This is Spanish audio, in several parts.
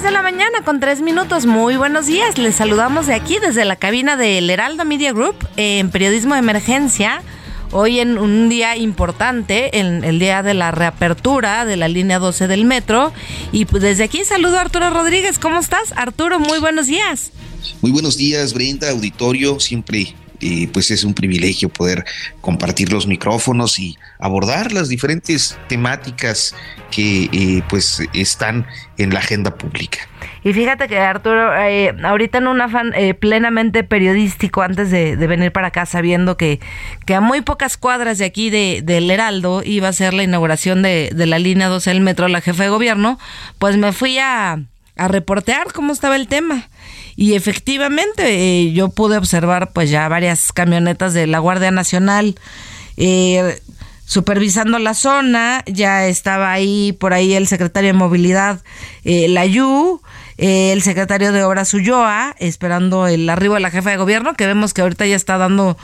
10 de la mañana con 3 minutos. Muy buenos días. Les saludamos de aquí desde la cabina del Heraldo Media Group en Periodismo de Emergencia. Hoy en un día importante, en el día de la reapertura de la línea 12 del metro. Y pues desde aquí saludo a Arturo Rodríguez. ¿Cómo estás? Arturo, muy buenos días. Muy buenos días, Brenda, auditorio. Siempre eh, pues es un privilegio poder compartir los micrófonos y abordar las diferentes temáticas que eh, pues están en la agenda pública. Y fíjate que Arturo, eh, ahorita en un afán plenamente periodístico, antes de, venir para acá, sabiendo que, que a muy pocas cuadras de aquí de, del Heraldo iba a ser la inauguración de, de la línea 12 del metro, la jefa de gobierno, pues me fui a, a reportear cómo estaba el tema. Y efectivamente eh, yo pude observar pues ya varias camionetas de la Guardia Nacional eh, supervisando la zona, ya estaba ahí por ahí el secretario de Movilidad eh, Layú, eh, el secretario de Obras Ulloa, esperando el arribo de la jefa de gobierno, que vemos que ahorita ya está dando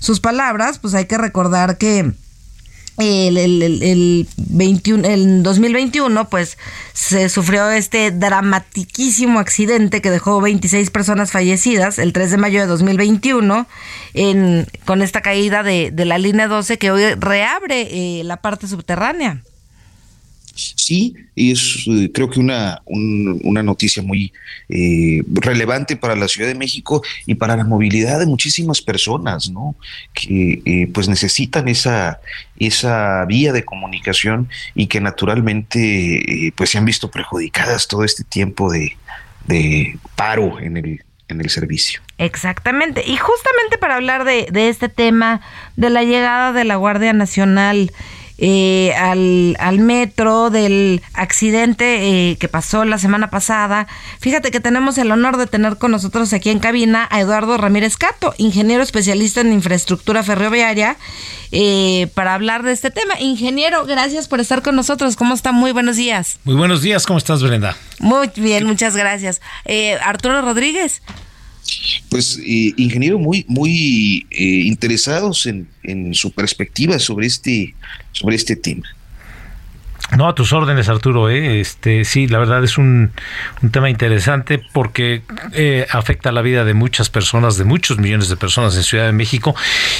sus palabras, pues hay que recordar que el, el, el, 21, el 2021 pues se sufrió este dramatiquísimo accidente que dejó 26 personas fallecidas el 3 de mayo de 2021 en, con esta caída de, de la línea 12 que hoy reabre eh, la parte subterránea. Sí, es eh, creo que una, una noticia muy eh, relevante para la Ciudad de México y para la movilidad de muchísimas personas, ¿no? Que eh, pues necesitan esa, esa vía de comunicación y que naturalmente pues se han visto perjudicadas todo este tiempo de, de paro en el, en el servicio. Exactamente. Y justamente para hablar de este tema, de la llegada de la Guardia Nacional, eh, al, al, metro del accidente eh, que pasó la semana pasada. Fíjate que tenemos el honor de tener con nosotros aquí en cabina a Eduardo Ramírez Cato, ingeniero especialista en infraestructura ferroviaria, eh, para hablar de este tema. Ingeniero, gracias por estar con nosotros. ¿Cómo está? Muy buenos días. Muy buenos días, ¿cómo estás, Brenda? Muy bien, muchas gracias. Arturo Rodríguez. Pues, eh, ingeniero, muy, muy eh, interesados en, en, su perspectiva sobre este, sobre este tema. No, a tus órdenes, Arturo. ¿eh? Este, sí, la verdad es un, un tema interesante porque eh, afecta la vida de muchas personas, de muchos millones de personas en Ciudad de México,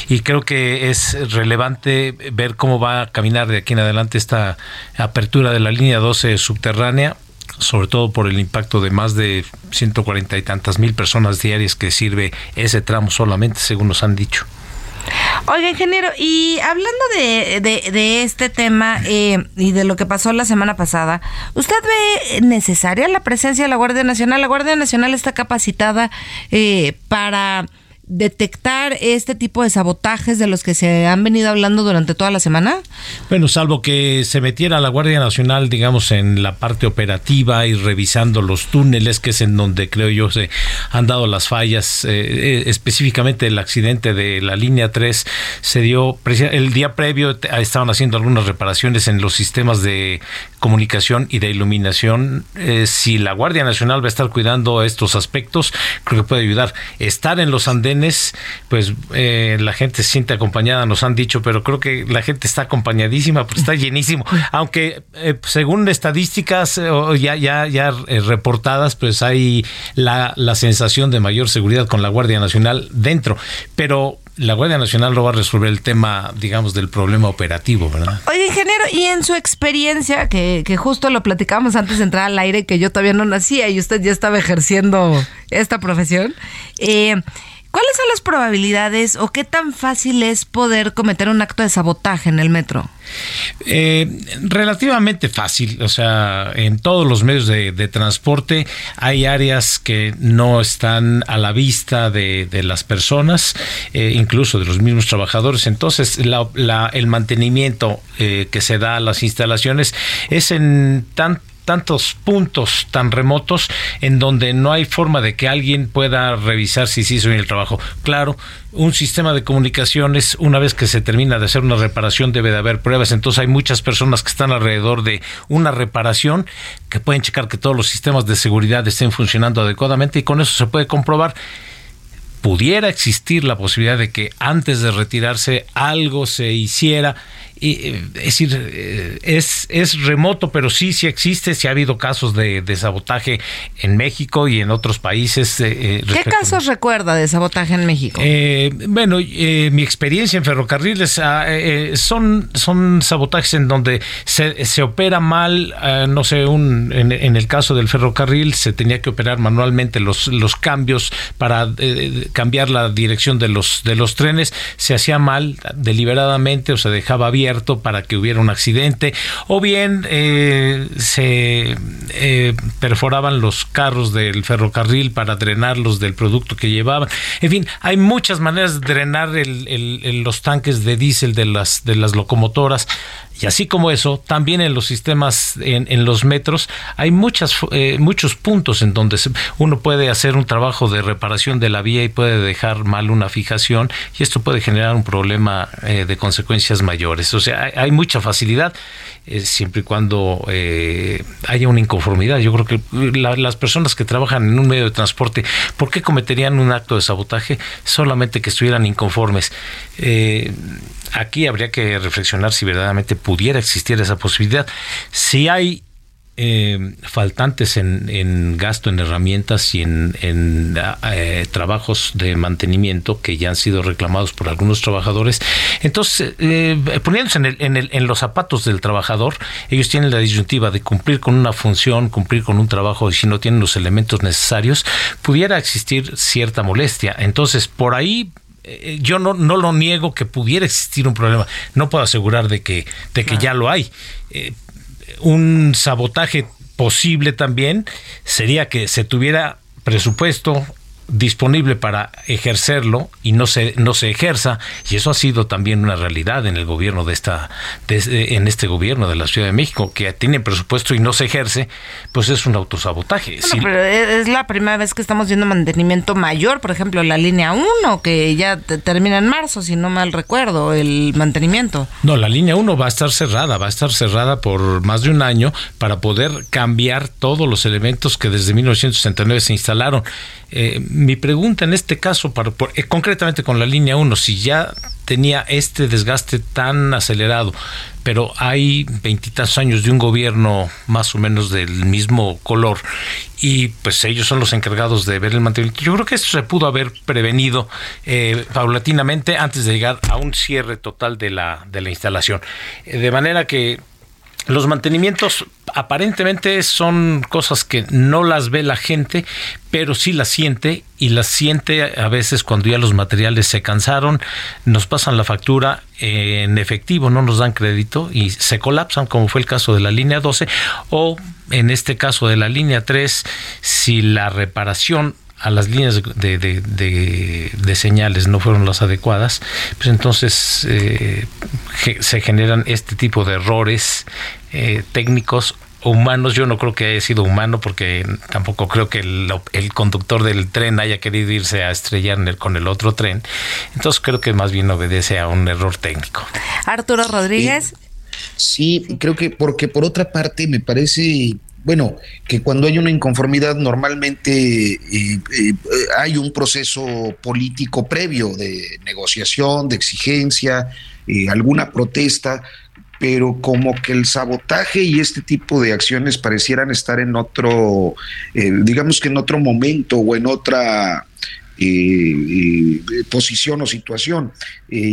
y creo que es relevante ver cómo va a caminar de aquí en adelante esta apertura de la línea 12 subterránea sobre todo por el impacto de más de 140 y tantas mil personas diarias que sirve ese tramo solamente, según nos han dicho. Oiga, ingeniero, y hablando de, de, este tema eh, y de lo que pasó la semana pasada, ¿usted ve necesaria la presencia de la Guardia Nacional? La Guardia Nacional está capacitada eh, para detectar este tipo de sabotajes de los que se han venido hablando durante toda la semana? Bueno, salvo que se metiera la Guardia Nacional, digamos, en la parte operativa y revisando los túneles, que es en donde creo yo se han dado las fallas, eh, eh, específicamente el accidente de la línea 3 se dio el día previo, estaban haciendo algunas reparaciones en los sistemas de comunicación y de iluminación. Eh, si la Guardia Nacional va a estar cuidando estos aspectos, creo que puede ayudar. Estar en los andenes pues eh, la gente se siente acompañada, nos han dicho, pero creo que la gente está acompañadísima, porque está llenísimo. Aunque eh, según estadísticas eh, ya, ya, ya reportadas, pues hay la, la sensación de mayor seguridad con la Guardia Nacional dentro. Pero la Guardia Nacional no va a resolver el tema, digamos, del problema operativo, ¿verdad? Oye, ingeniero, y en su experiencia, que, que justo lo platicábamos antes de entrar al aire, que yo todavía no nacía y usted ya estaba ejerciendo esta profesión, eh, ¿cuáles son las probabilidades o qué tan fácil es poder cometer un acto de sabotaje en el metro? Eh, relativamente fácil, o sea, en todos los medios de, de, hay áreas que no están a la vista de, las personas, eh, incluso de los mismos trabajadores. Entonces, la, la, el mantenimiento eh, que se da a las instalaciones es en tan tantos puntos tan remotos en donde no hay forma de que alguien pueda revisar si se hizo bien el trabajo. Claro, un sistema de comunicaciones, una vez que se termina de hacer una reparación, debe de haber pruebas. Entonces hay muchas personas que están alrededor de una reparación que pueden checar que todos los sistemas de seguridad estén funcionando adecuadamente y con eso se puede comprobar pudiera existir la posibilidad de que antes de retirarse algo se hiciera eh, es decir, eh, es, es remoto, pero sí, sí existe, sí ha habido casos de, sabotaje en México y en otros países. Eh, ¿Qué casos recuerda de sabotaje en México? bueno, mi experiencia en ferrocarriles ah, son, son sabotajes en donde se, se opera mal, ah, no sé, un, en, en, el caso del ferrocarril se tenía que operar manualmente los, los cambios para cambiar la dirección de los, de los trenes, se hacía mal deliberadamente o se dejaba abierto para que hubiera un accidente, o bien eh, se eh, perforaban los carros del ferrocarril para drenarlos del producto que llevaban. En fin, hay muchas maneras de drenar los tanques de diésel de las locomotoras. Y así como eso, también en los sistemas, en, los metros, hay muchas, eh, muchos puntos en donde uno puede hacer un trabajo de reparación de la vía y puede dejar mal una fijación y esto puede generar un problema eh, de consecuencias mayores. O sea, hay, mucha facilidad eh, siempre y cuando haya una inconformidad. Yo creo que las personas que trabajan en un medio de transporte, ¿por qué cometerían un acto de sabotaje? Solamente que estuvieran inconformes aquí habría que reflexionar si verdaderamente pudiera existir esa posibilidad. Si hay eh, faltantes en, gasto en herramientas y en, eh, trabajos de mantenimiento que ya han sido reclamados por algunos trabajadores. Entonces, eh, poniéndose en, el, en, los zapatos del trabajador, ellos tienen la disyuntiva de cumplir con una función, cumplir con un trabajo y si no tienen los elementos necesarios, pudiera existir cierta molestia. Entonces, por ahí eh, yo no, no lo niego que pudiera existir un problema. No puedo asegurar de que, de que ya lo hay. Eh, un sabotaje posible también sería que se tuviera presupuesto disponible para ejercerlo y no se no se ejerza y eso ha sido también una realidad en el gobierno de esta en este gobierno de la Ciudad de México que tiene presupuesto y no se ejerce pues es un autosabotaje. Pero es la primera vez que estamos viendo mantenimiento mayor por ejemplo la línea 1 que ya termina en marzo si no mal recuerdo el mantenimiento. No la línea 1 va a estar cerrada va a estar cerrada por más de un año para poder cambiar todos los elementos que desde 1969 se instalaron. Eh, mi pregunta en este caso, eh, concretamente con la línea 1, si ya tenía este desgaste tan acelerado, pero hay veintitantos años de un gobierno más o menos del mismo color y pues ellos son los encargados de ver el mantenimiento. Yo creo que esto se pudo haber prevenido eh, paulatinamente antes de llegar a un cierre total de la, de la instalación. de manera que los mantenimientos aparentemente son cosas que no las ve la gente, pero sí las siente y las siente a veces cuando ya los materiales se cansaron, nos pasan la factura en efectivo, no nos dan crédito y se colapsan, como fue el caso de la línea 12, o en este caso de la línea 3, si la reparación a las líneas de, de, señales no fueron las adecuadas, pues entonces eh, se generan este tipo de errores eh, técnicos humanos. Yo no creo que haya sido humano porque tampoco creo que el, conductor del tren haya querido irse a estrellar con el otro tren. Entonces creo que más bien obedece a un error técnico. Arturo Rodríguez. sí, creo que porque por otra parte me parece bueno, que cuando hay una inconformidad normalmente eh, eh, hay un proceso político previo de negociación, de exigencia, eh, alguna protesta, pero como que el sabotaje y este tipo de acciones parecieran estar en otro, digamos que en otro momento o en otra posición o situación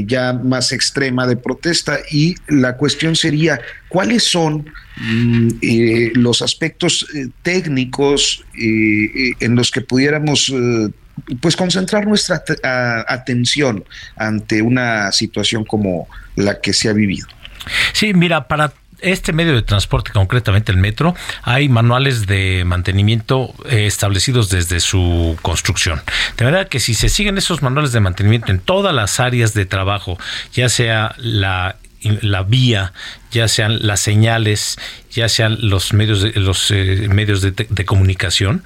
ya más extrema de protesta y la cuestión sería cuáles son mm, los aspectos técnicos en los que pudiéramos pues concentrar nuestra atención ante una situación como la que se ha vivido. Sí, mira, para este medio de transporte, concretamente el metro, hay manuales de mantenimiento eh, establecidos desde su construcción. De manera que si se siguen esos manuales de mantenimiento en todas las áreas de trabajo, ya sea la la vía, ya sean las señales, ya sean los medios de, los eh, medios de, comunicación,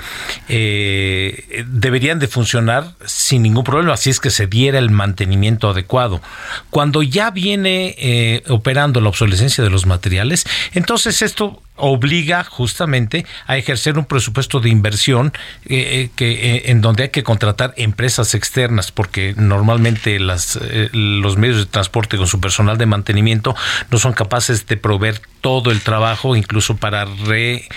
eh, deberían de funcionar sin ningún problema, así es que se diera el mantenimiento adecuado. Cuando ya viene eh, operando la obsolescencia de los materiales, entonces esto obliga justamente a ejercer un presupuesto de inversión eh, eh, que en donde hay que contratar empresas externas porque normalmente las los medios de transporte con su personal de mantenimiento no son capaces de proveer todo el trabajo incluso para re,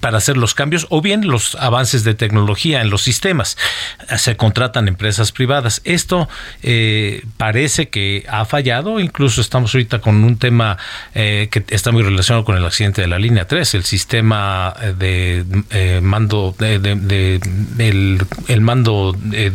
para hacer los cambios o bien los avances de tecnología en los sistemas. Se contratan empresas privadas. Esto parece que ha fallado. Incluso estamos ahorita con un tema que está muy relacionado con el accidente de la línea 3, el sistema eh, de eh, mando de, el, mando eh,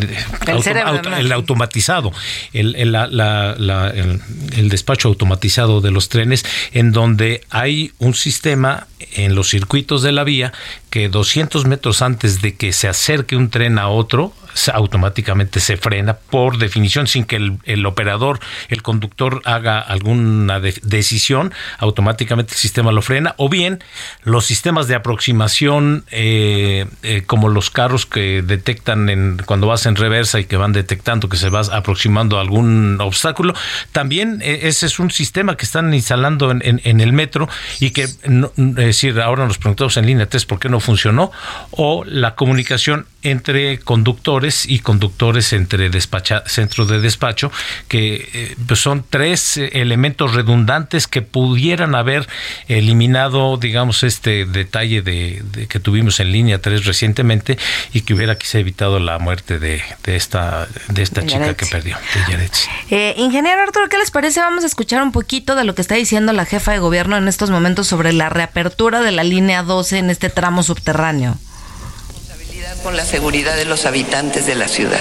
el, automatizado, el, el, despacho automatizado de los trenes, en donde hay un sistema en los circuitos de la vía que 200 metros antes de que se acerque un tren a otro, automáticamente se frena por definición sin que el, operador, el conductor haga alguna decisión, automáticamente el sistema lo frena. O bien los sistemas de aproximación eh, eh, como los carros que detectan en, cuando vas en reversa y que van detectando que se va aproximando a algún obstáculo, también eh, ese es un sistema que están instalando en, el metro y que, es decir, ahora nos preguntamos en línea 3 por qué no funcionó o la comunicación entre conductores y conductores entre centros de despacho, que eh, pues son tres eh, elementos redundantes que pudieran haber eliminado, digamos, este detalle de, que tuvimos en línea 3 recientemente y que hubiera quizá evitado la muerte de, esta, de esta chica que perdió, eh, ingeniero Arturo, ¿qué les parece? Vamos a escuchar un poquito de lo que está diciendo la jefa de gobierno en estos momentos sobre la reapertura de la línea 12 en este tramo subterráneo con la seguridad de los habitantes de la ciudad.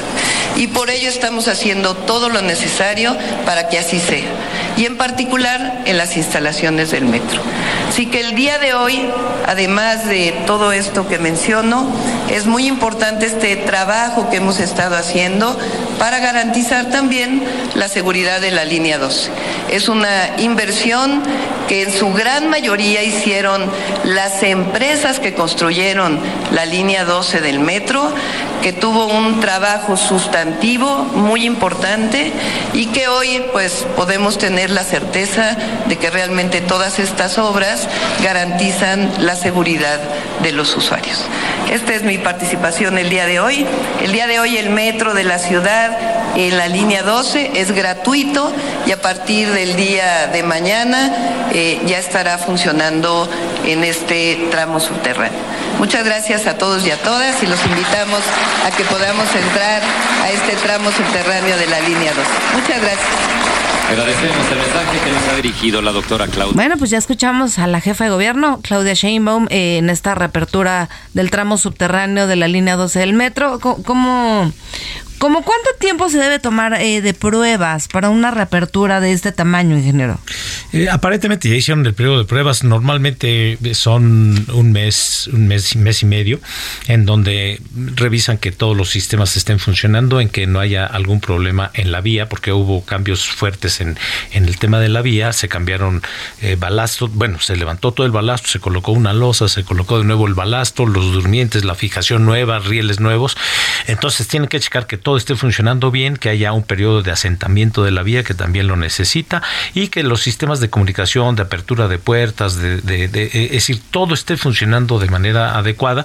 Y por ello estamos haciendo todo lo necesario para que así sea, y en particular en las instalaciones del metro. Así que el día de hoy, además de todo esto que menciono, es muy importante este trabajo que hemos estado haciendo para garantizar también la seguridad de la línea 12. Es una inversión que en su gran mayoría hicieron las empresas que construyeron la línea 12 del metro, que tuvo un trabajo sustantivo muy importante y que hoy pues podemos tener la certeza de que realmente todas estas obras garantizan la seguridad de los usuarios. Esta es mi participación el día de hoy. El día de hoy el metro de la ciudad en la línea 12 es gratuito y a partir del día de mañana eh, ya estará funcionando en este tramo subterráneo. Muchas gracias a todos y a todas y los invitamos a que podamos entrar a este tramo subterráneo de la línea 12. Muchas gracias. Agradecemos el mensaje que nos ha dirigido la doctora Claudia. Bueno, pues ya escuchamos a la jefa de gobierno, Claudia Sheinbaum, eh, en esta reapertura del tramo subterráneo de la línea 12 del metro. ¿Cómo, ¿Cómo cuánto tiempo se debe tomar eh, de pruebas para una reapertura de este tamaño, ingeniero? Eh, aparentemente ya hicieron el periodo de pruebas. Normalmente son un mes, un mes, mes y medio, en donde revisan que todos los sistemas estén funcionando, en que no haya algún problema en la vía, porque hubo cambios fuertes en, el tema de la vía. Se cambiaron eh, balastos, bueno, se levantó todo el balasto, se colocó una losa, se colocó de nuevo el balasto, los durmientes, la fijación nueva, rieles nuevos. Entonces tienen que checar que todo esté funcionando bien, que haya un periodo de asentamiento de la vía que también lo necesita y que los sistemas de comunicación, de apertura de puertas, de, eh, es decir, todo esté funcionando de manera adecuada.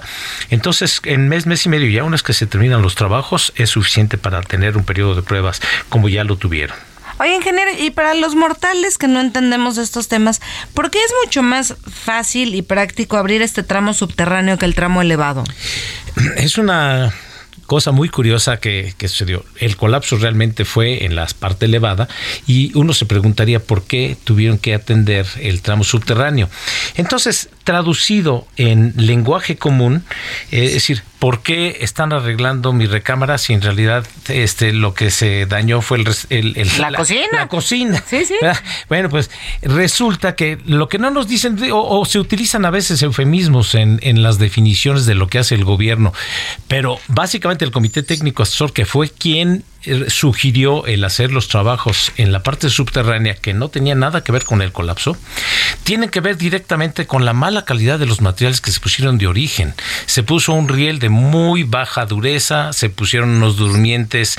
Entonces, en mes, mes y medio, ya una vez que se terminan los trabajos, es suficiente para tener un periodo de pruebas como ya lo tuvieron. Oye, ingeniero, y para los mortales que no entendemos estos temas, ¿por qué es mucho más fácil y práctico abrir este tramo subterráneo que el tramo elevado? Es una cosa muy curiosa que, que, sucedió. El colapso realmente fue en la parte elevada y uno se preguntaría por qué tuvieron que atender el tramo subterráneo. Entonces, traducido en lenguaje común, eh, es decir, ¿por qué están arreglando mi recámara si en realidad este lo que se dañó fue el, la, cocina? La cocina. Sí, sí. Bueno, pues resulta que lo que no nos dicen, o, se utilizan a veces eufemismos en, en, las definiciones de lo que hace el gobierno, pero básicamente el Comité Técnico Asesor, que fue quien sugirió el hacer los trabajos en la parte subterránea que no tenía nada que ver con el colapso, tienen que ver directamente con la mala calidad de los materiales que se pusieron de origen. Se puso un riel de muy baja dureza, se pusieron unos durmientes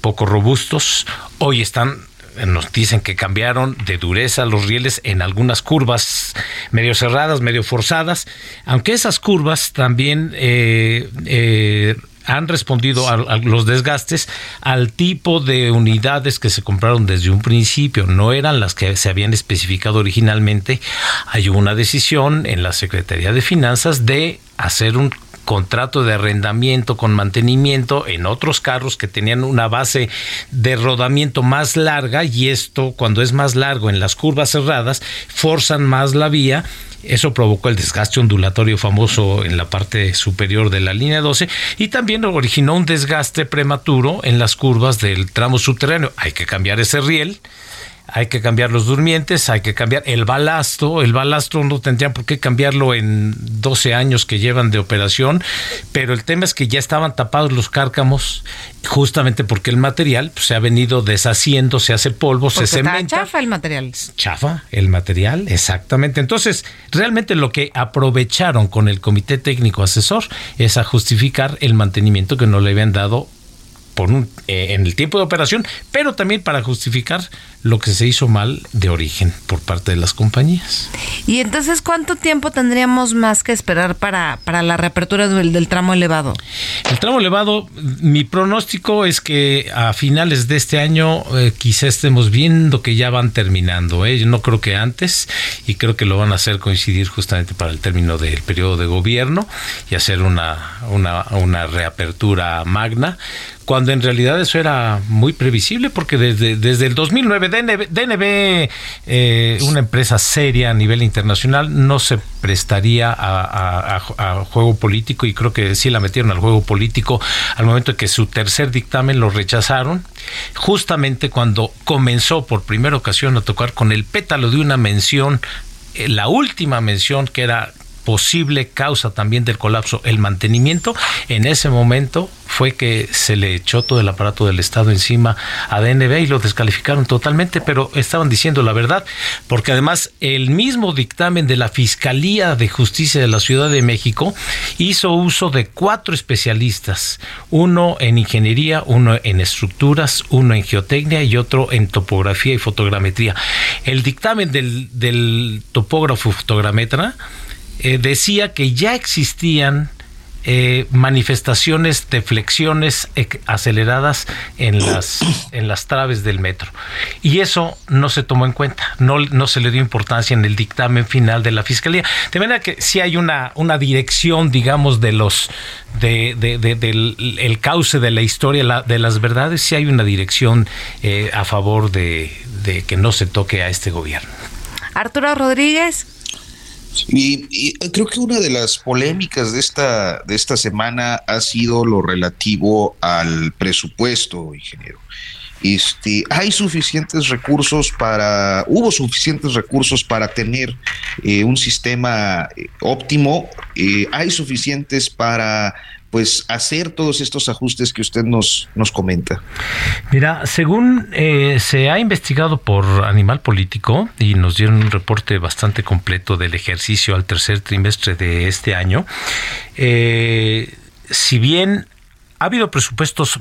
poco robustos, hoy están nos dicen que cambiaron de dureza los rieles en algunas curvas medio cerradas, medio forzadas, aunque esas curvas también eh, eh, han respondido a, los desgastes al tipo de unidades que se compraron desde un principio, no eran las que se habían especificado originalmente. Hay una decisión en la Secretaría de Finanzas de hacer un contrato de arrendamiento con mantenimiento en otros carros que tenían una base de rodamiento más larga y esto cuando es más largo en las curvas cerradas forzan más la vía eso provocó el desgaste ondulatorio famoso en la parte superior de la línea 12 y también originó un desgaste prematuro en las curvas del tramo subterráneo. Hay que cambiar ese riel hay que cambiar los durmientes, hay que cambiar el balasto. El balasto no tendrían por qué cambiarlo en 12 años que llevan de operación, pero el tema es que ya estaban tapados los cárcamos, justamente porque el material pues, se ha venido deshaciendo, se hace polvo, se cementa. chafa el material. Chafa el material, exactamente. Entonces, realmente lo que aprovecharon con el comité técnico asesor es a justificar el mantenimiento que no le habían dado por un, eh, en el tiempo de operación, pero también para justificar lo que se hizo mal de origen por parte de las compañías. Y entonces, ¿cuánto tiempo tendríamos más que esperar para, para la reapertura del, tramo elevado? El tramo elevado, mi pronóstico es que a finales de este año eh, quizá estemos viendo que ya van terminando. ¿eh? Yo no creo que antes y creo que lo van a hacer coincidir justamente para el término del periodo de gobierno y hacer una, una, una reapertura magna cuando en realidad eso era muy previsible porque desde, desde el 2009 DNB, eh, una empresa seria a nivel internacional, no se prestaría a, juego político y creo que sí la metieron al juego político al momento de que su tercer dictamen lo rechazaron, justamente cuando comenzó por primera ocasión a tocar con el pétalo de una mención eh, la última mención que era posible causa también del colapso, el mantenimiento, en ese momento fue que se le echó todo el aparato del Estado encima a DNB y lo descalificaron totalmente, pero estaban diciendo la verdad, porque además el mismo dictamen de la Fiscalía de Justicia de la Ciudad de México hizo uso de cuatro especialistas, uno en ingeniería, uno en estructuras, uno en geotecnia y otro en topografía y fotogrametría. El dictamen del, del topógrafo fotogrametra eh, decía que ya existían eh, manifestaciones de flexiones aceleradas en las, en las traves del metro. Y eso no se tomó en cuenta, no, no se le dio importancia en el dictamen final de la Fiscalía. De manera que si hay una, una dirección, digamos, de los de, del el cauce de la historia, de las verdades, si hay una dirección eh, a favor de, de que no se toque a este gobierno. Arturo Rodríguez. Y, creo que una de las polémicas de esta, de esta semana ha sido lo relativo al presupuesto, ingeniero. Este, hay suficientes recursos para, hubo suficientes recursos para tener eh, un sistema eh, óptimo, eh, hay suficientes para pues hacer todos estos ajustes que usted nos, nos comenta? Mira, según eh, se ha investigado por Animal Político y nos dieron un reporte bastante completo del ejercicio al tercer trimestre de este año, eh, si bien ha habido presupuestos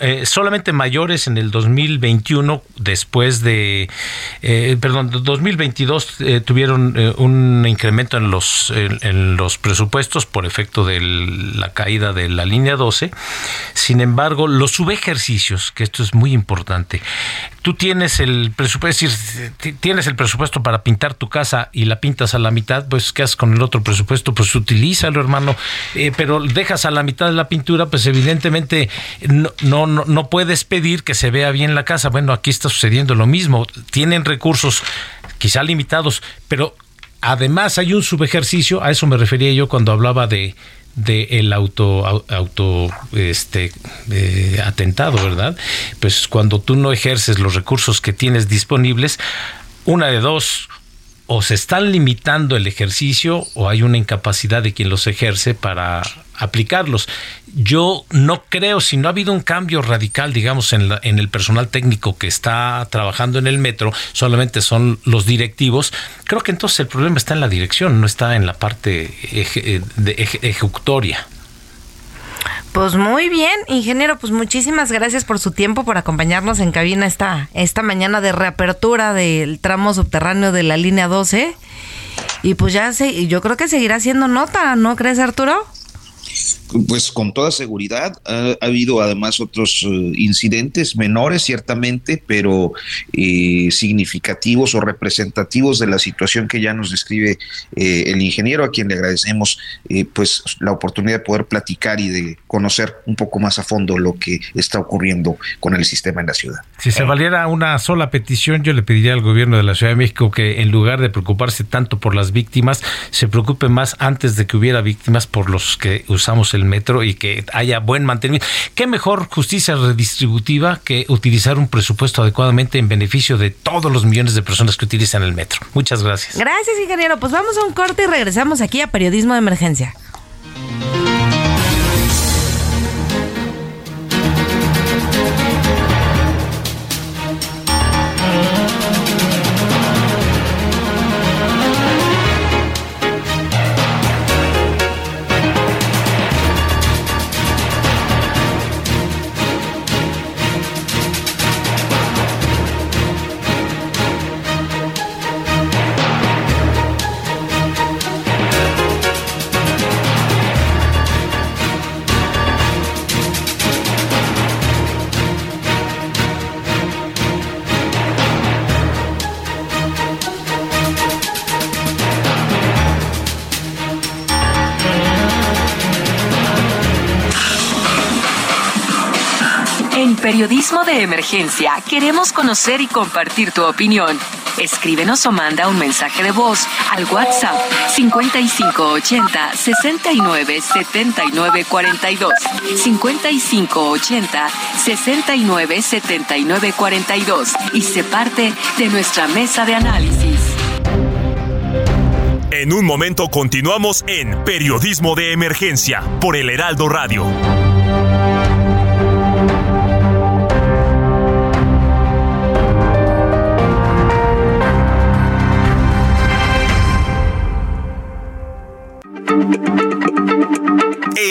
eh, solamente mayores en el 2021 después de eh, perdón 2022 eh, tuvieron eh, un incremento en los en, los presupuestos por efecto de la caída de la línea 12 sin embargo los subejercicios que esto es muy importante tú tienes el presupuesto tienes el presupuesto para pintar tu casa y la pintas a la mitad pues qué haces con el otro presupuesto pues utilízalo hermano. Pero dejas a la mitad de la pintura pues evidentemente evidentemente no, no, no puedes pedir que se vea bien la casa. Bueno, aquí está sucediendo lo mismo. Tienen recursos quizá limitados, pero además hay un subejercicio, a eso me refería yo cuando hablaba de de el auto auto este eh, atentado, ¿verdad? Pues cuando tú no ejerces los recursos que tienes disponibles, una de dos o se están limitando el ejercicio o hay una incapacidad de quien los ejerce para aplicarlos. Yo no creo, si no ha habido un cambio radical, digamos, en, en el personal técnico que está trabajando en el metro, solamente son los directivos, creo que entonces el problema está en la dirección, no está en la parte eh, de ejecutoria. Pues muy bien, ingeniero, pues muchísimas gracias por su tiempo, por acompañarnos en cabina esta, esta mañana de reapertura del tramo subterráneo de la línea 12. Y pues ya sé, yo creo que seguirá siendo nota, ¿no crees, Arturo? Pues con toda seguridad. Ha, habido además otros eh, incidentes menores, ciertamente, pero eh, significativos o representativos de la situación que ya nos describe eh, el ingeniero, a quien le agradecemos pues la oportunidad de poder platicar y de conocer un poco más a fondo lo que está ocurriendo con el sistema en la ciudad. Si se valiera una sola petición, yo le pediría al gobierno de la Ciudad de México que en lugar de preocuparse tanto por las víctimas, se preocupe más antes de que hubiera víctimas por los que usamos el metro y que haya buen mantenimiento. ¿Qué mejor justicia redistributiva que utilizar un presupuesto adecuadamente en beneficio de todos los millones de personas que utilizan el metro? Muchas gracias. Gracias, ingeniero. Pues vamos a un corte y regresamos aquí a Periodismo de Emergencia. Periodismo de emergencia queremos conocer y compartir tu opinión. Escríbenos o manda un mensaje de voz al WhatsApp 5580 69 79 42. 5580 69 79 42 y se parte de nuestra mesa de análisis. En un momento continuamos en Periodismo de Emergencia por el Heraldo Radio.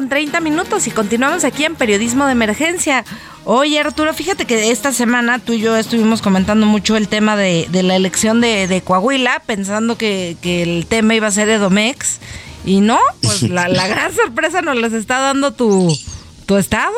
Con 30 minutos y continuamos aquí en Periodismo de Emergencia. Oye Arturo, fíjate que esta semana tú y yo estuvimos comentando mucho el tema de, la elección de, Coahuila, pensando que, el tema iba a ser Edomex. Y no, pues la, gran sorpresa nos les está dando tu, tu estado.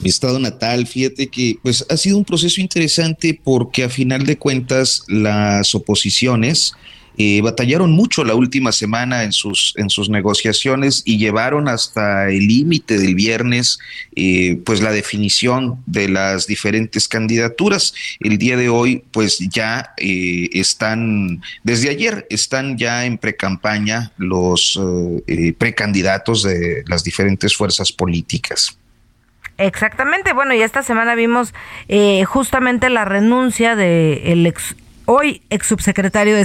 Mi estado natal, fíjate que pues ha sido un proceso interesante porque a final de cuentas las oposiciones eh, batallaron mucho la última semana en sus, en sus negociaciones y llevaron hasta el límite del viernes eh, pues la definición de las diferentes candidaturas. El día de hoy pues ya eh, están, desde ayer están ya en precampaña los precandidatos de las diferentes fuerzas políticas. Exactamente, bueno, y esta semana vimos justamente la renuncia de el ex, hoy ex subsecretario de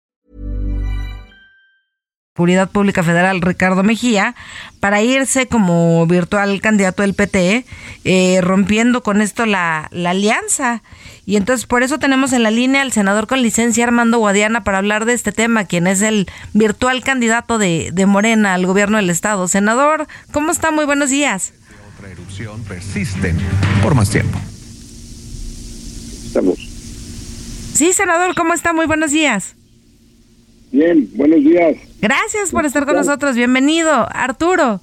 Seguridad Pública Federal Ricardo Mejía para irse como virtual candidato del PT, eh, rompiendo con esto la, la alianza. Y entonces por eso tenemos en la línea al senador con licencia Armando Guadiana para hablar de este tema, quien es el virtual candidato de, de Morena al gobierno del estado. Senador, ¿cómo está? Muy buenos días. Otra erupción persisten por más tiempo. Estamos. Sí, senador, ¿cómo está? Muy buenos días. Bien, buenos días. Gracias por estar con nosotros. Bienvenido, Arturo.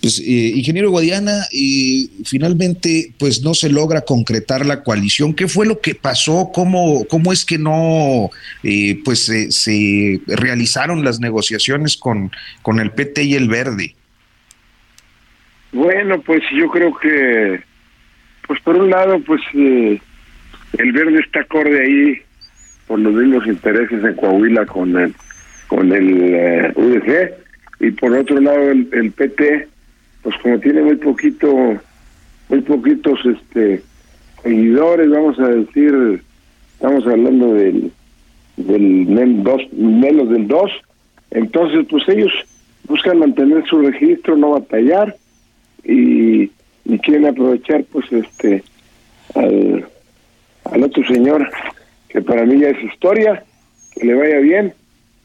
Pues, eh, ingeniero Guadiana, y finalmente, pues no se logra concretar la coalición. ¿Qué fue lo que pasó? ¿Cómo, cómo es que no, eh, pues se realizaron las negociaciones con, con el PT y el Verde? Bueno, pues yo creo que, pues por un lado, pues eh, el Verde está acorde ahí por los mismos intereses en Coahuila con el, con el eh, y por otro lado el, el, PT pues como tiene muy poquito muy poquitos este seguidores vamos a decir estamos hablando del menos del 2 entonces pues ellos buscan mantener su registro no batallar y, y quieren aprovechar pues este al otro señor que para mí ya es historia que le vaya bien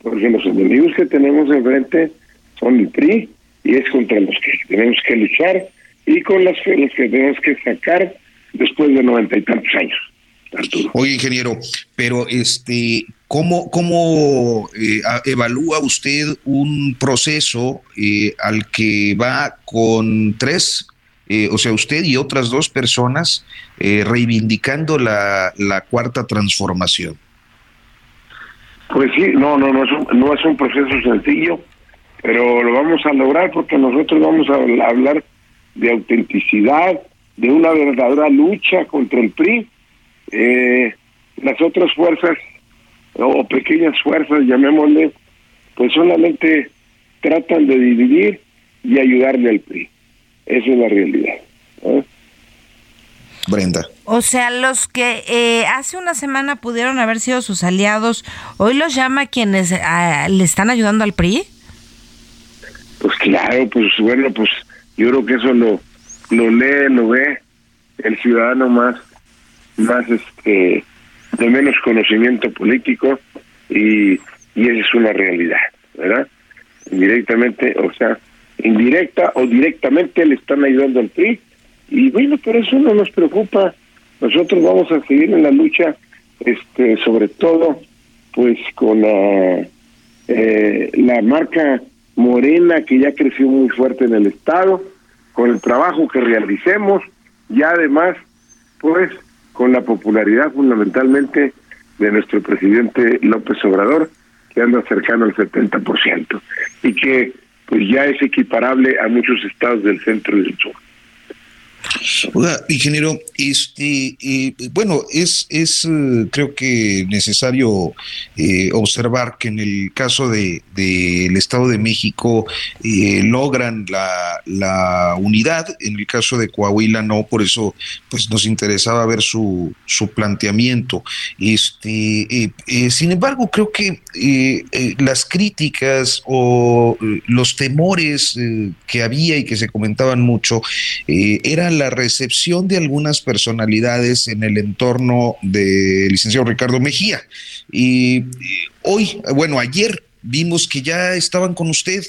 porque los enemigos que tenemos enfrente son el PRI y es contra los que tenemos que luchar y con las que, los que tenemos que sacar después de noventa y tantos años. Oye, ingeniero, pero este, ¿cómo, cómo eh, evalúa usted un proceso eh, al que va con tres, eh, o sea, usted y otras dos personas reivindicando la, la cuarta transformación? Pues sí, no, no, no es un, no es un proceso sencillo, pero lo vamos a lograr porque nosotros vamos a hablar de autenticidad, de una verdadera lucha contra el PRI. Eh, las otras fuerzas, o pequeñas fuerzas, llamémosle, pues solamente tratan de dividir y ayudarle al PRI. Esa es la realidad. ¿eh? Brenda. O sea, los que eh, hace una semana pudieron haber sido sus aliados, hoy los llama quienes eh, le están ayudando al PRI. Pues claro, pues bueno, pues yo creo que eso lo, lo lee, lo ve el ciudadano más, más este, de menos conocimiento político y, y esa es una realidad, ¿verdad? Indirectamente, o sea, indirecta o directamente le están ayudando al PRI y bueno, por eso no nos preocupa. Nosotros vamos a seguir en la lucha, este, sobre todo, pues con la, eh, la marca Morena que ya creció muy fuerte en el estado, con el trabajo que realicemos y además, pues, con la popularidad fundamentalmente de nuestro presidente López Obrador, que anda cercano al 70% y que pues ya es equiparable a muchos estados del centro y del sur. Oiga, ingeniero, este, eh, bueno, es, es eh, creo que necesario eh, observar que en el caso de del Estado de México logran la, la, unidad, en el caso de Coahuila no, por eso pues nos interesaba ver su, su planteamiento. Este, sin embargo, creo que las críticas o los temores que había y que se comentaban mucho eran la recepción de algunas personalidades en el entorno del licenciado Ricardo Mejía. Y hoy, bueno, ayer vimos que ya estaban con usted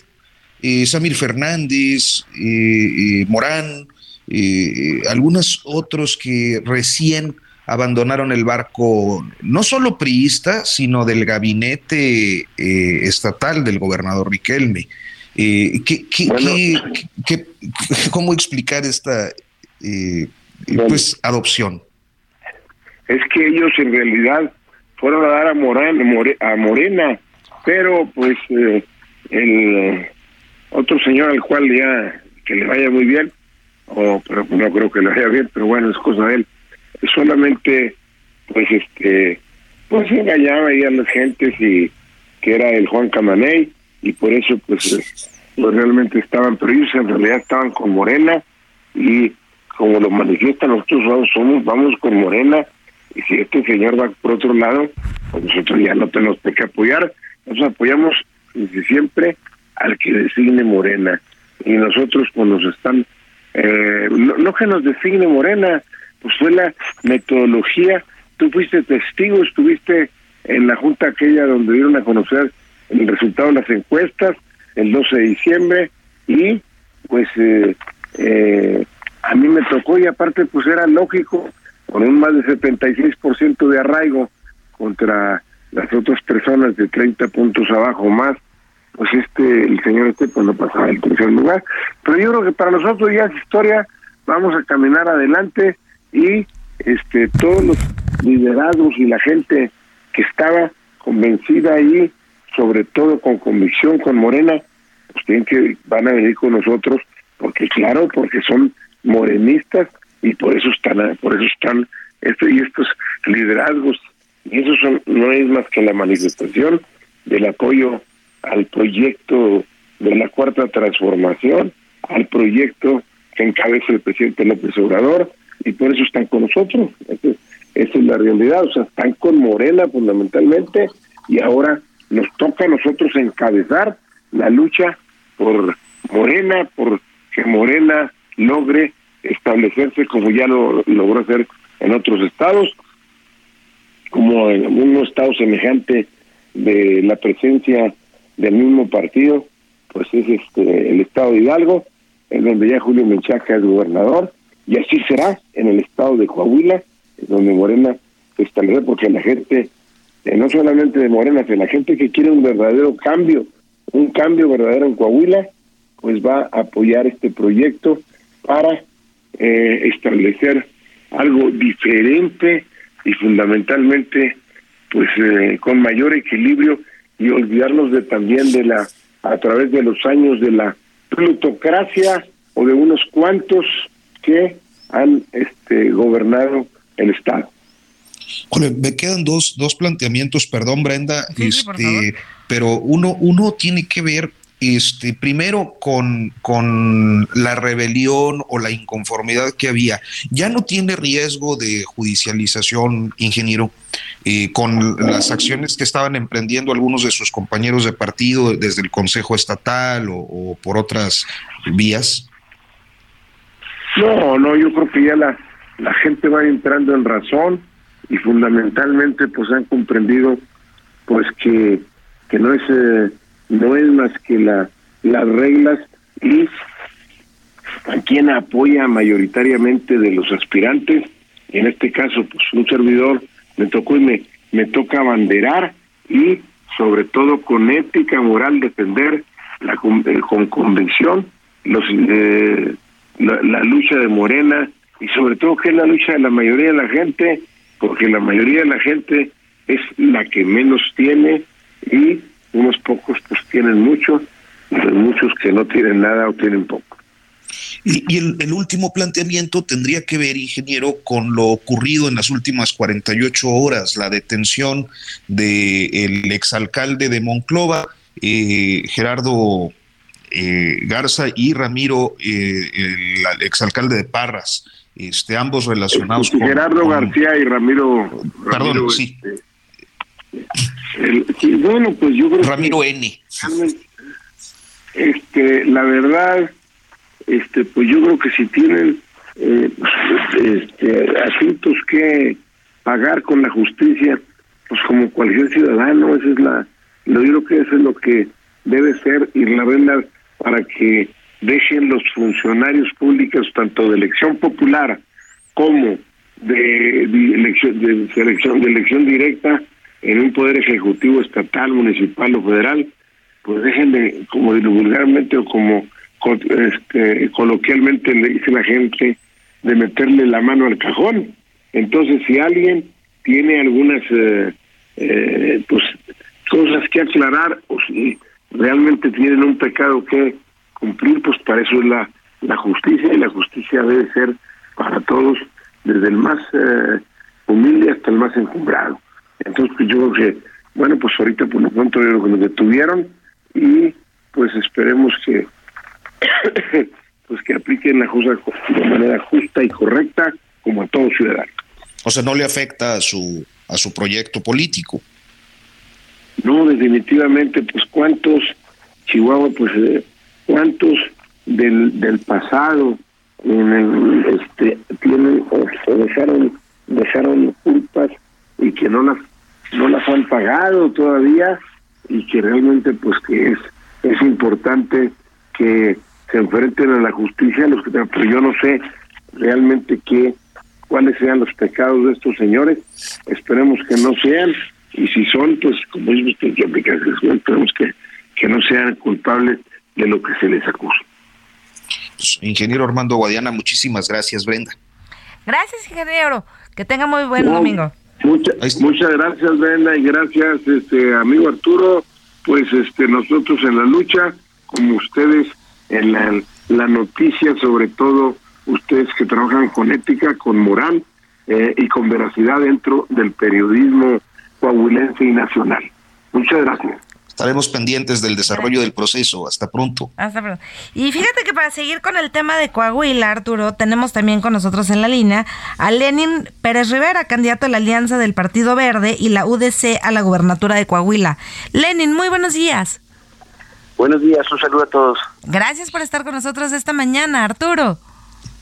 eh, Samir Fernández, eh, eh, Morán, algunos otros que recién abandonaron el barco, no solo priista, sino del gabinete estatal del gobernador Riquelme. ¿qué, qué, cómo explicar esta, eh, pues adopción. Es que ellos en realidad fueron a dar a Morena, a Morena pero pues eh, el otro señor al cual ya que le vaya muy bien, o pero no creo que le vaya bien, pero bueno, es cosa de él, solamente pues este pues engañaba ahí a las gentes y, que era el Juan Camaney, y por eso pues, pues realmente estaban, pero ellos en realidad estaban con Morena, y como lo manifiestan nosotros somos, vamos con Morena, y si este señor va por otro lado, pues nosotros ya no tenemos que apoyar, nosotros apoyamos desde siempre al que designe Morena, y nosotros pues nos están, eh, no, no que nos designe Morena, pues fue la metodología, tú fuiste testigo, estuviste en la junta aquella donde dieron a conocer el resultado de las encuestas el 12 de diciembre y pues eh, eh, a mí me tocó y aparte pues era lógico con un más de 76% de arraigo contra las otras personas de 30 puntos abajo más pues este el señor este pues no pasaba el tercer lugar. Pero yo creo que para nosotros ya es historia vamos a caminar adelante y este todos los liderados y la gente que estaba convencida ahí, sobre todo con convicción con Morena, pues tienen que van a venir con nosotros, porque claro, porque son morenistas y por eso están, por eso están esto y estos liderazgos y eso son, no es más que la manifestación del apoyo al proyecto de la cuarta transformación, al proyecto que encabeza el presidente López Obrador y por eso están con nosotros. Esa es la realidad, o sea, están con Morena fundamentalmente y ahora nos toca a nosotros encabezar la lucha por Morena, por que Morena logre establecerse como ya lo logró hacer en otros estados, como en un estado semejante de la presencia del mismo partido, pues es este el estado de Hidalgo, en donde ya Julio Menchaca es gobernador, y así será en el estado de Coahuila, donde Morena se establece porque la gente, eh, no solamente de Morena, que la gente que quiere un verdadero cambio, un cambio verdadero en Coahuila, pues va a apoyar este proyecto para eh, establecer algo diferente y fundamentalmente pues eh, con mayor equilibrio y olvidarnos de también de la a través de los años de la plutocracia o de unos cuantos que han este gobernado el Estado. me quedan dos, dos planteamientos, perdón Brenda, este, pero uno, uno tiene que ver este, primero con, con la rebelión o la inconformidad que había. Ya no tiene riesgo de judicialización, ingeniero, eh, con las acciones que estaban emprendiendo algunos de sus compañeros de partido desde el Consejo Estatal o, por otras vías. No, no, yo creo que ya la, la gente va entrando en razón y fundamentalmente pues han comprendido pues que, que no es eh, no es más que la las reglas y a quien apoya mayoritariamente de los aspirantes. En este caso pues un servidor me tocó y me me toca abanderar y sobre todo con ética moral defender la eh, con convicción los eh, la, la lucha de Morena y sobre todo que es la lucha de la mayoría de la gente, porque la mayoría de la gente es la que menos tiene y unos pocos pues tienen mucho, y muchos que no tienen nada o tienen poco. Y, el, último planteamiento tendría que ver, ingeniero, con lo ocurrido en las últimas 48 horas, la detención del el exalcalde de Monclova, eh, Gerardo eh, Garza, y Ramiro, eh, el exalcalde de Parras este, ambos relacionados con Gerardo García y Ramiro. Perdón, sí. Este, bueno, pues yo creo Ramiro N. Este, la verdad, este, pues yo creo que si tienen eh, este, asuntos que pagar con la justicia, pues como cualquier ciudadano, esa es la, lo digo que eso es lo que debe ser y la verdad para que dejen los funcionarios públicos, tanto de elección popular como de, elección, de selección, de elección directa en un poder ejecutivo estatal, municipal o federal, pues dejen de, como vulgarmente o como este, coloquialmente le dice la gente, de meterle la mano al cajón. Entonces, si alguien tiene algunas eh, eh, pues cosas que aclarar o si realmente tienen un pecado que cumplir, pues para eso es la, la justicia y la justicia debe ser para todos, desde el más eh, humilde hasta el más encumbrado. Entonces pues yo creo que bueno, pues ahorita por lo pronto yo lo que nos detuvieron y pues esperemos que pues que apliquen la cosa de manera justa y correcta como a todo ciudadano. O sea, no le afecta a su a su proyecto político. No, definitivamente, pues cuántos Chihuahua, pues eh, cuántos del, del pasado este tienen o, dejaron dejaron culpas y que no las no las han pagado todavía y que realmente pues que es es importante que se enfrenten a la justicia los que pero yo no sé realmente qué cuáles sean los pecados de estos señores. Esperemos que no sean y si son pues como dice usted que esperemos que que no sean culpables de lo que se les acusa. Ingeniero Armando Guadiana muchísimas gracias Brenda. Gracias ingeniero. Que tenga muy buen domingo muchas muchas gracias Brenda y gracias este amigo Arturo. Pues este nosotros en la lucha como ustedes en la, la noticia sobre todo ustedes que trabajan con ética con moral eh, y con veracidad dentro del periodismo coahuilense y nacional. Muchas gracias Estaremos pendientes del desarrollo del proceso. Hasta pronto. Hasta pronto. Y fíjate que para seguir con el tema de Coahuila, Arturo, tenemos también con nosotros en la línea a Lenin Pérez Rivera, candidato a la alianza del Partido Verde y la UDC a la gubernatura de Coahuila. Lenin, muy buenos días. Buenos días, un saludo a todos. Gracias por estar con nosotros esta mañana, Arturo.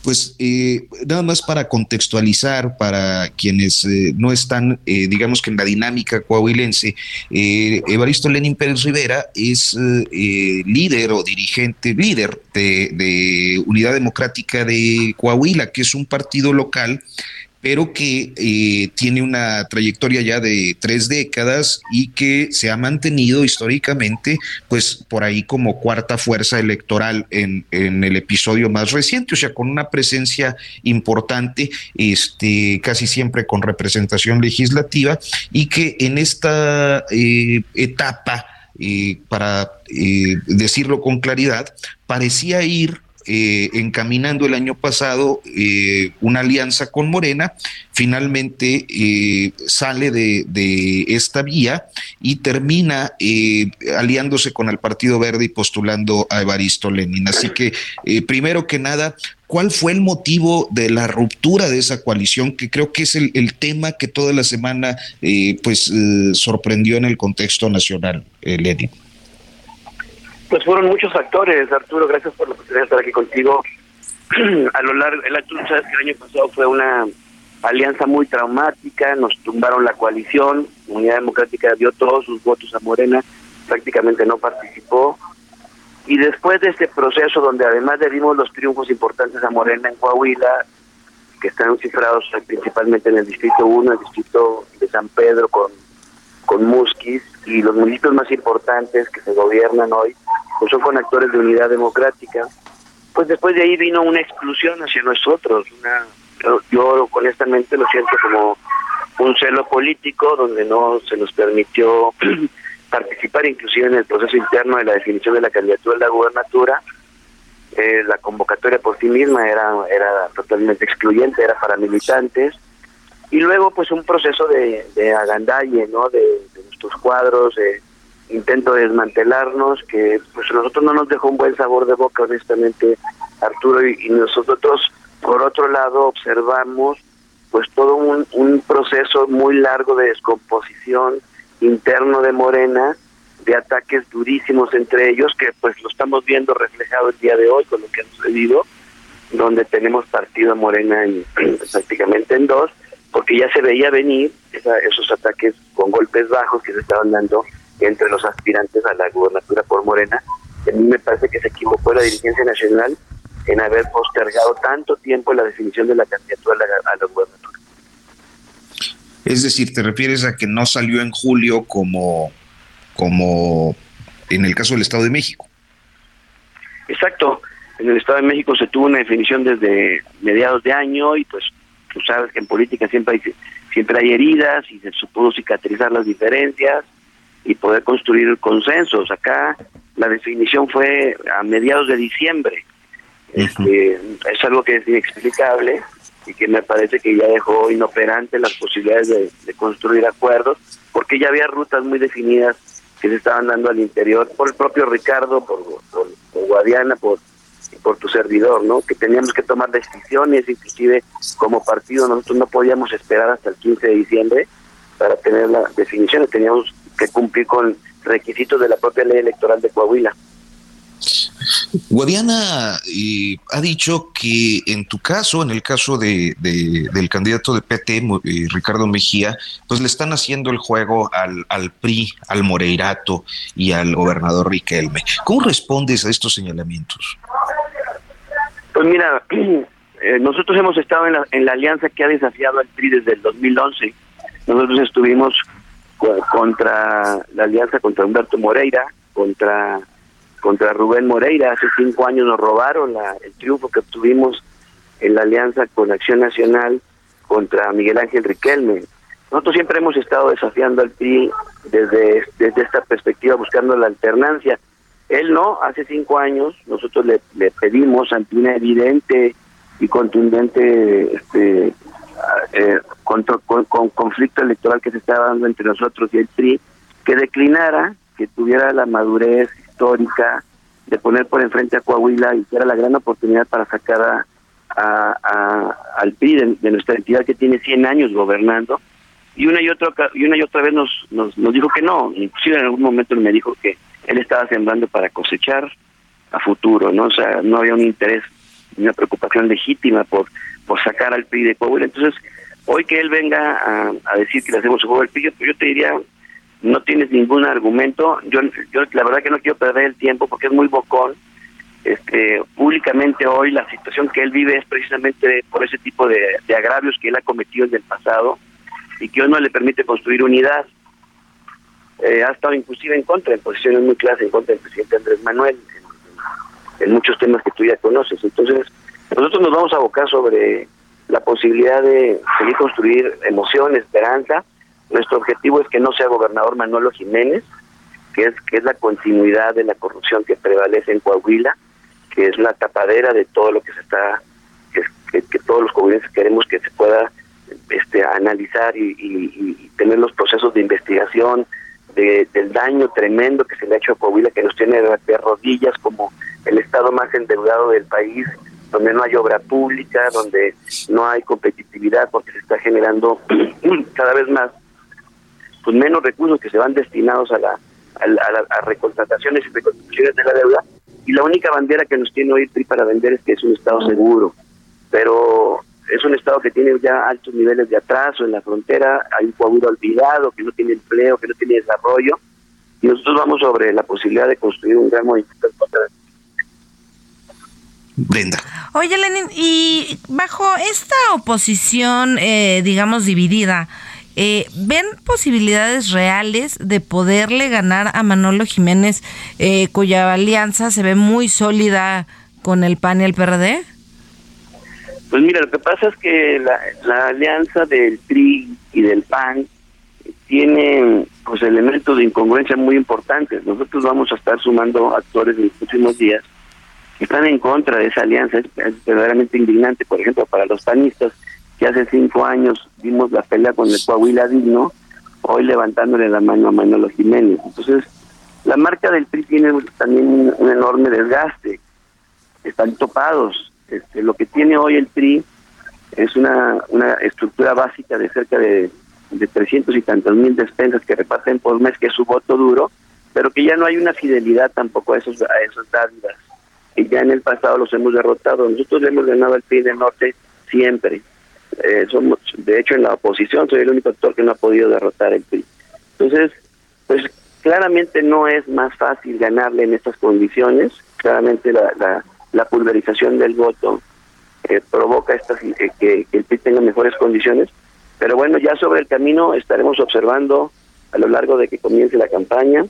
Pues eh, nada más para contextualizar para quienes eh, no están, eh, digamos que en la dinámica coahuilense, Evaristo Lenin Pérez Rivera es líder o dirigente, líder de, de Unidad Democrática de Coahuila, que es un partido local pero que eh, tiene una trayectoria ya de tres décadas y que se ha mantenido históricamente, pues por ahí como cuarta fuerza electoral en, en el episodio más reciente, o sea, con una presencia importante, este, casi siempre con representación legislativa, y que en esta eh, etapa, eh, para decirlo con claridad, parecía ir eh, encaminando el año pasado eh, una alianza con Morena, finalmente eh, sale de, esta vía y termina aliándose con el Partido Verde y postulando a Evaristo Lenin. Así que, primero que nada, ¿Cuál fue el motivo de la ruptura de esa coalición? Que creo que es el, el tema que toda la semana pues sorprendió en el contexto nacional, Lenin. Pues fueron muchos factores, Arturo, gracias por la oportunidad de estar aquí contigo. a lo largo, el tú sabes que el año pasado fue una alianza muy traumática, nos tumbaron la coalición, Unidad Democrática dio todos sus votos a Morena, prácticamente no participó. Y después de este proceso donde además le dimos los triunfos importantes a Morena en Coahuila, que están cifrados principalmente en el Distrito 1, el Distrito de San Pedro con, con Musquis, y los municipios más importantes que se gobiernan hoy, pues son con actores de unidad democrática. Pues después de ahí vino una exclusión hacia nosotros, una, yo honestamente lo siento como un celo político donde no se nos permitió participar inclusive en el proceso interno de la definición de la candidatura de la gubernatura. Eh, la convocatoria por sí misma era, era totalmente excluyente, era para militantes. Y luego pues un proceso de, agandalle, ¿no? De, de nuestros cuadros, de intento de desmantelarnos, que pues nosotros no nos dejó un buen sabor de boca, honestamente, Arturo, y, nosotros, por otro lado, observamos pues todo un, proceso muy largo de descomposición interno de Morena, de ataques durísimos entre ellos, que pues lo estamos viendo reflejado el día de hoy con lo que ha sucedido, donde tenemos partido Morena en, prácticamente en dos, porque ya se veía venir esos ataques con golpes bajos que se estaban dando entre los aspirantes a la gubernatura por Morena. A mí me parece que se equivocó la dirigencia nacional en haber postergado tanto tiempo la definición de la candidatura a la, gubernatura. Es decir, te refieres a que no salió en julio como, como en el caso del Estado de México. Exacto. En el Estado de México se tuvo una definición desde mediados de año y pues tú sabes que en política siempre hay siempre hay heridas y se supudo cicatrizar las diferencias y poder construir consensos. Acá la definición fue a mediados de diciembre. Este, es algo que es inexplicable y que me parece que ya dejó inoperante las posibilidades de, construir acuerdos, porque ya había rutas muy definidas que se estaban dando al interior por el propio Ricardo, por, por, Guadiana, por, por tu servidor, ¿no? Que teníamos que tomar decisiones, inclusive como partido nosotros no podíamos esperar hasta el 15 de diciembre para tener las definiciones, teníamos que cumplir con requisitos de la propia ley electoral de Coahuila. Guadiana eh, ha dicho que en tu caso, en el caso de, del candidato de PT, eh, Ricardo Mejía, pues le están haciendo el juego al, al, PRI, al Moreirato y al gobernador Riquelme. ¿Cómo respondes a estos señalamientos? Pues mira, eh, nosotros hemos estado en la, en la alianza que ha desafiado al PRI desde el 2011. Nosotros estuvimos contra la alianza contra Humberto Moreira, contra contra Rubén Moreira. Hace cinco años nos robaron la, el triunfo que obtuvimos en la alianza con Acción Nacional contra Miguel Ángel Riquelme. Nosotros siempre hemos estado desafiando al PRI desde, desde esta perspectiva, buscando la alternancia. Él no, hace cinco años nosotros le, le pedimos ante una evidente y contundente este, eh, con, con, conflicto electoral que se estaba dando entre nosotros y el PRI, que declinara, que tuviera la madurez histórica de poner por enfrente a Coahuila y que era la gran oportunidad para sacar a, al PRI de, nuestra entidad que tiene 100 años gobernando. Y una y otra y una y otra vez nos, nos, dijo que no. Inclusive en algún momento me dijo que él estaba sembrando para cosechar a futuro no o sea no había un interés una preocupación legítima por por sacar al PRI de Coahuila entonces hoy que él venga a, decir que le hacemos el juego al PRI yo, yo te diría no tienes ningún argumento. Yo, yo la verdad que no quiero perder el tiempo porque es muy bocón. Este, públicamente hoy la situación que él vive es precisamente por ese tipo de, agravios que él ha cometido en el pasado y que hoy no le permite construir unidad. Eh, ha estado inclusive en contra, en posiciones muy claras en contra del presidente Andrés Manuel, en, en muchos temas que tú ya conoces. Entonces, nosotros nos vamos a abocar sobre la posibilidad de seguir construir emoción, esperanza, nuestro objetivo es que no sea gobernador Manuelo Jiménez, que es que es la continuidad de la corrupción que prevalece en Coahuila, que es la tapadera de todo lo que se está, que, que, todos los coahuilenses queremos que se pueda este, analizar y, tener los procesos de investigación del daño tremendo que se le ha hecho a Coahuila, que nos tiene de rodillas como el estado más endeudado del país, donde no hay obra pública, donde no hay competitividad porque se está generando cada vez más pues menos recursos que se van destinados a la a, recontrataciones y reconstrucciones de la deuda. Y la única bandera que nos tiene hoy PRI para vender es que es un estado seguro. Pero es un estado que tiene ya altos niveles de atraso en la frontera hay un pueblo olvidado que no tiene empleo que no tiene desarrollo y nosotros vamos sobre la posibilidad de construir un gran movimiento en contra Brenda. Oye, Lenin, y bajo esta oposición, eh, digamos, dividida, eh, ¿Ven posibilidades reales de poderle ganar a Manolo Jiménez, eh, cuya alianza se ve muy sólida con el PAN y el PRD? Pues mira, lo que pasa es que la, alianza del PRI y del PAN tiene pues elementos de incongruencia muy importantes. Nosotros vamos a estar sumando actores en los próximos días están en contra de esa alianza. Es, verdaderamente indignante, por ejemplo, para los panistas que hace cinco años vimos la pelea con el Coahuila Digno, hoy levantándole la mano a Manolo Jiménez. Entonces, la marca del PRI tiene también un enorme desgaste, están topados. Este, lo que tiene hoy el PRI es una, una estructura básica de cerca de, de 300 y tantos mil despensas que reparten por mes, que es su voto duro, pero que ya no hay una fidelidad tampoco a esos, a esos dádivas. Y ya en el pasado los hemos derrotado. Nosotros le hemos ganado al PRI del norte siempre. Eh, somos, de hecho, en la oposición soy el único actor que no ha podido derrotar el PRI. Entonces, pues claramente no es más fácil ganarle en estas condiciones. Claramente la, la, pulverización del voto eh, provoca estas, que, el PRI tenga mejores condiciones. Pero bueno, ya sobre el camino estaremos observando a lo largo de que comience la campaña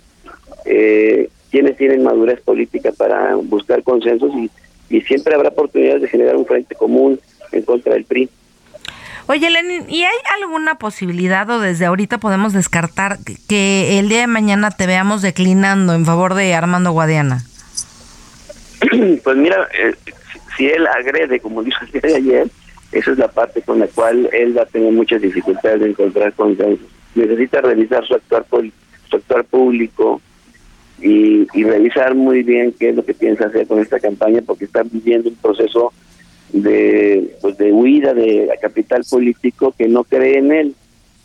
eh, quienes tienen madurez política para buscar consensos y, y siempre habrá oportunidades de generar un frente común en contra del PRI. Oye, Lenin, ¿y hay alguna posibilidad o desde ahorita podemos descartar que el día de mañana te veamos declinando en favor de Armando Guadiana? Pues mira, eh, si él agrede, como dijo el día de ayer, Esa es la parte con la cual él va a tener muchas dificultades de encontrar consenso. Necesita revisar su actuar, su actuar público y, y revisar muy bien qué es lo que piensa hacer con esta campaña, porque está viviendo un proceso de, pues de huida de la capital político que no cree en él.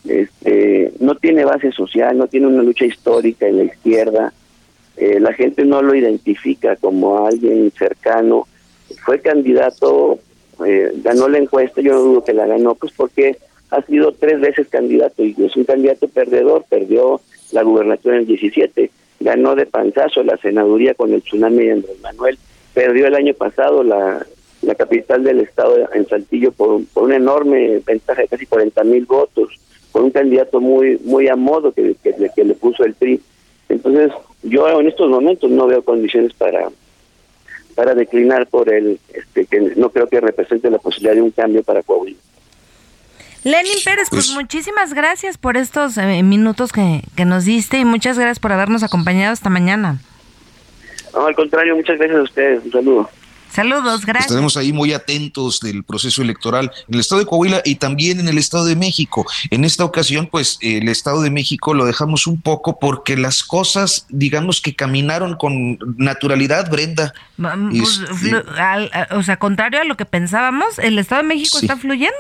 Este, no tiene base social, no tiene una lucha histórica en la izquierda, eh, la gente no lo identifica como alguien cercano. Fue candidato, eh, ganó la encuesta, yo no dudo que la ganó, pues porque ha sido tres veces candidato y es un candidato perdedor, perdió la gubernatura en el 17, ganó de panzazo la senaduría con el tsunami de Andrés Manuel, perdió el año pasado la, la capital del estado en Saltillo por, por una enorme ventaja de casi 40 mil votos, con un candidato muy muy a modo que, que, le puso el PRI. Entonces, yo en estos momentos no veo condiciones para para declinar por el este que no creo que represente la posibilidad de un cambio para Coahuila. Lenin Pérez, pues, pues muchísimas gracias por estos eh, minutos que, que nos diste y muchas gracias por habernos acompañado esta mañana. No, al contrario, muchas gracias a ustedes. Un saludo. Saludos, gracias. Estaremos ahí muy atentos del proceso electoral en el estado de Coahuila y también en el estado de México. En esta ocasión, pues el estado de México lo dejamos un poco porque las cosas, digamos que caminaron con naturalidad, Brenda. Pues, este, o sea, contrario a lo que pensábamos, el estado de México está fluyendo.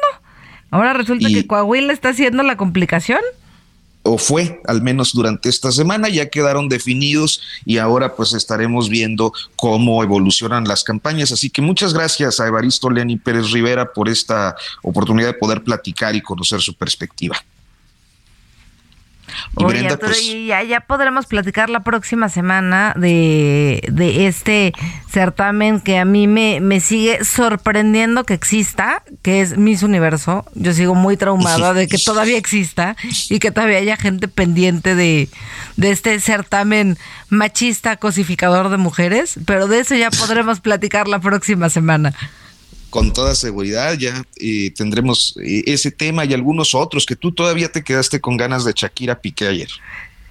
Ahora resulta que Coahuila está haciendo la complicación o fue al menos durante esta semana, ya quedaron definidos y ahora pues estaremos viendo cómo evolucionan las campañas. Así que muchas gracias a Evaristo Lenny Pérez Rivera por esta oportunidad de poder platicar y conocer su perspectiva. Oye, pues, ya, ya podremos platicar la próxima semana de, de este certamen que a mí me, me sigue sorprendiendo que exista, que es Miss Universo. Yo sigo muy traumada de que todavía exista y que todavía haya gente pendiente de, de este certamen machista cosificador de mujeres, pero de eso ya podremos platicar la próxima semana con toda seguridad ya eh, tendremos eh, ese tema y algunos otros que tú todavía te quedaste con ganas de Shakira Piqué ayer.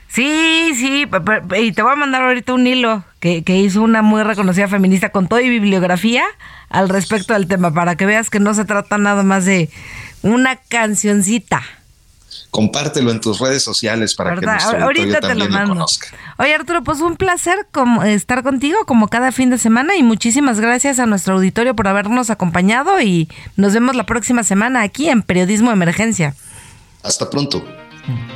Sí, sí, y te voy a mandar ahorita un hilo que, que hizo una muy reconocida feminista con todo y bibliografía al respecto del tema, para que veas que no se trata nada más de una cancioncita compártelo en tus redes sociales para que nuestro Ahorita te lo mando. Oye Arturo, pues un placer estar contigo como cada fin de semana y muchísimas gracias a nuestro auditorio por habernos acompañado y nos vemos la próxima semana aquí en Periodismo Emergencia. Hasta pronto. fue